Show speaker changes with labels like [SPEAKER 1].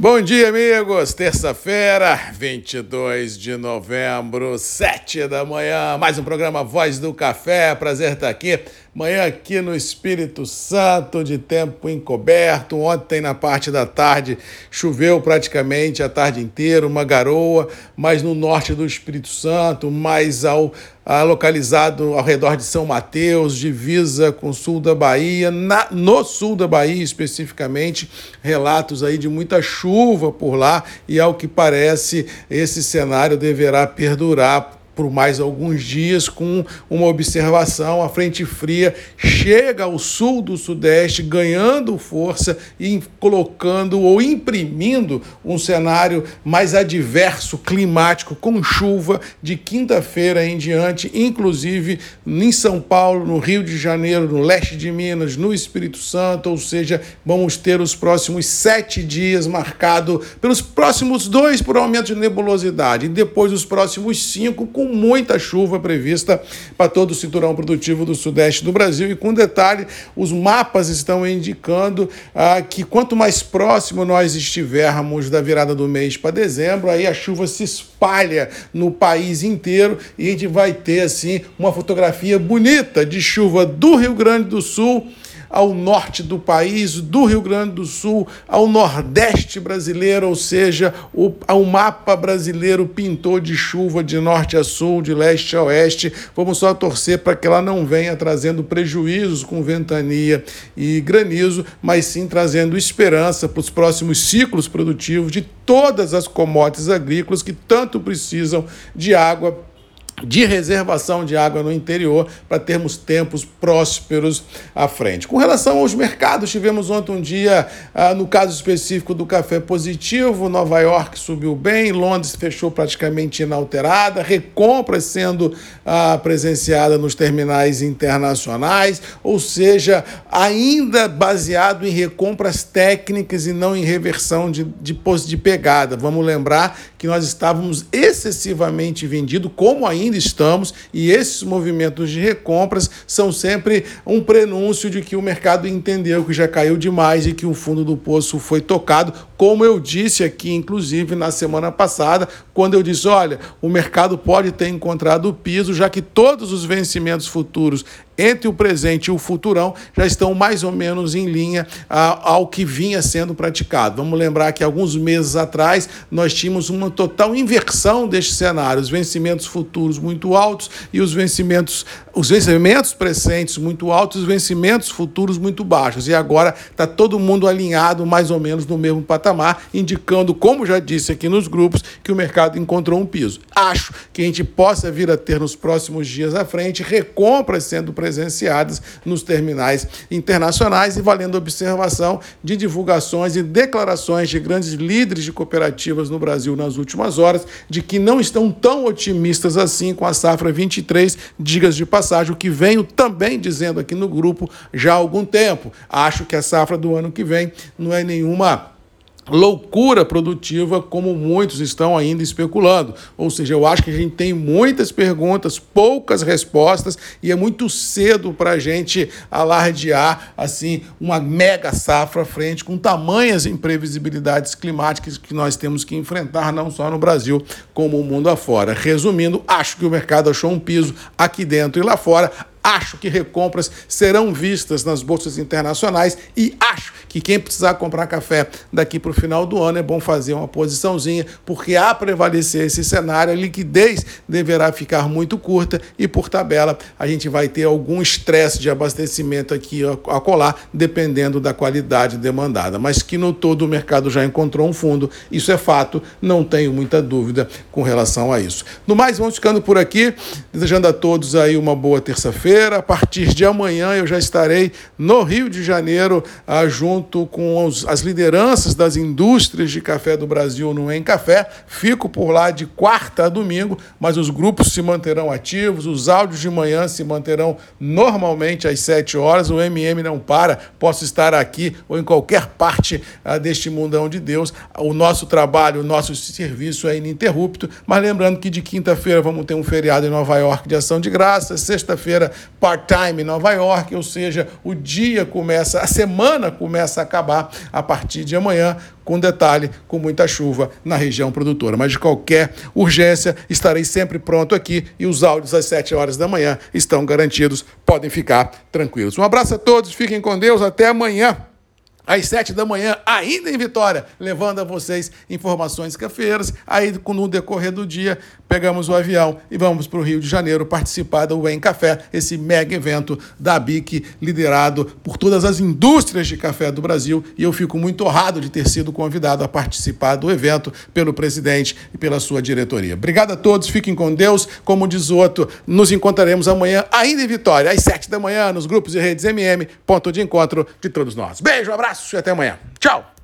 [SPEAKER 1] Bom dia, amigos. Terça-feira, 22 de novembro, 7 da manhã. Mais um programa Voz do Café. Prazer estar aqui. Manhã aqui no Espírito Santo, de tempo encoberto. Ontem, na parte da tarde, choveu praticamente a tarde inteira, uma garoa, mas no norte do Espírito Santo, mais ao ah, localizado ao redor de São Mateus, divisa com o sul da Bahia, na, no sul da Bahia especificamente, relatos aí de muita chuva por lá e ao que parece esse cenário deverá perdurar por mais alguns dias com uma observação. A frente fria chega ao sul do sudeste, ganhando força e colocando ou imprimindo um cenário mais adverso climático com chuva de quinta-feira em diante, inclusive em São Paulo, no Rio de Janeiro, no leste de Minas, no Espírito Santo, ou seja, vamos ter os próximos sete dias marcado pelos próximos dois por aumento de nebulosidade e depois os próximos cinco com muita chuva prevista para todo o cinturão produtivo do sudeste do Brasil. E com detalhe, os mapas estão indicando ah, que quanto mais próximo nós estivermos da virada do mês para dezembro, aí a chuva se espalha no país inteiro e a gente vai ter assim uma fotografia bonita de chuva do Rio Grande do Sul ao norte do país, do Rio Grande do Sul ao nordeste brasileiro, ou seja, o, o mapa brasileiro pintou de chuva de norte a sul, de leste a oeste. Vamos só torcer para que ela não venha trazendo prejuízos com ventania e granizo, mas sim trazendo esperança para os próximos ciclos produtivos de todas as commodities agrícolas que tanto precisam de água de reservação de água no interior para termos tempos prósperos à frente. Com relação aos mercados, tivemos ontem um dia, ah, no caso específico do café positivo, Nova York subiu bem, Londres fechou praticamente inalterada, recompras sendo ah, presenciada nos terminais internacionais, ou seja, ainda baseado em recompras técnicas e não em reversão de, de, de pegada. Vamos lembrar que nós estávamos excessivamente vendidos, como ainda ainda estamos, e esses movimentos de recompras são sempre um prenúncio de que o mercado entendeu que já caiu demais e que o fundo do poço foi tocado, como eu disse aqui, inclusive, na semana passada, quando eu disse: olha, o mercado pode ter encontrado o piso, já que todos os vencimentos futuros entre o presente e o futurão já estão mais ou menos em linha ah, ao que vinha sendo praticado. Vamos lembrar que alguns meses atrás nós tínhamos uma total inversão deste cenário, os vencimentos futuros muito altos e os vencimentos, os vencimentos presentes muito altos, os vencimentos futuros muito baixos. E agora está todo mundo alinhado mais ou menos no mesmo patamar, indicando, como já disse aqui nos grupos, que o mercado encontrou um piso. Acho que a gente possa vir a ter nos próximos dias à frente recompras sendo presentes presenciadas nos terminais internacionais e valendo observação de divulgações e declarações de grandes líderes de cooperativas no Brasil nas últimas horas de que não estão tão otimistas assim com a safra 23, digas de passagem, o que venho também dizendo aqui no grupo já há algum tempo. Acho que a safra do ano que vem não é nenhuma loucura produtiva, como muitos estão ainda especulando. Ou seja, eu acho que a gente tem muitas perguntas, poucas respostas, e é muito cedo para a gente alardear assim uma mega safra à frente, com tamanhas imprevisibilidades climáticas que nós temos que enfrentar, não só no Brasil, como o mundo afora. Resumindo, acho que o mercado achou um piso aqui dentro e lá fora. Acho que recompras serão vistas nas bolsas internacionais e acho que quem precisar comprar café daqui para o final do ano é bom fazer uma posiçãozinha, porque a prevalecer esse cenário, a liquidez deverá ficar muito curta e, por tabela, a gente vai ter algum estresse de abastecimento aqui a colar, dependendo da qualidade demandada. Mas que no todo o mercado já encontrou um fundo, isso é fato, não tenho muita dúvida com relação a isso. No mais, vamos ficando por aqui, desejando a todos aí uma boa terça-feira. A partir de amanhã eu já estarei no Rio de Janeiro, ah, junto com os, as lideranças das indústrias de café do Brasil no Em Café. Fico por lá de quarta a domingo, mas os grupos se manterão ativos, os áudios de manhã se manterão normalmente às 7 horas. O MM não para, posso estar aqui ou em qualquer parte ah, deste mundão de Deus. O nosso trabalho, o nosso serviço é ininterrupto, mas lembrando que de quinta-feira vamos ter um feriado em Nova York de ação de graça, sexta-feira part-time em Nova York, ou seja, o dia começa, a semana começa a acabar a partir de amanhã, com detalhe, com muita chuva na região produtora. Mas de qualquer urgência, estarei sempre pronto aqui e os áudios às 7 horas da manhã estão garantidos. Podem ficar tranquilos. Um abraço a todos, fiquem com Deus, até amanhã às sete da manhã, ainda em Vitória, levando a vocês informações cafeiras. Aí, no decorrer do dia, pegamos o avião e vamos para o Rio de Janeiro participar do Wayne Café, esse mega evento da BIC, liderado por todas as indústrias de café do Brasil. E eu fico muito honrado de ter sido convidado a participar do evento pelo presidente e pela sua diretoria. Obrigado a todos, fiquem com Deus. Como diz outro, nos encontraremos amanhã, ainda em Vitória, às sete da manhã, nos grupos e redes MM, ponto de encontro de todos nós. Beijo, abraço e até amanhã. Tchau!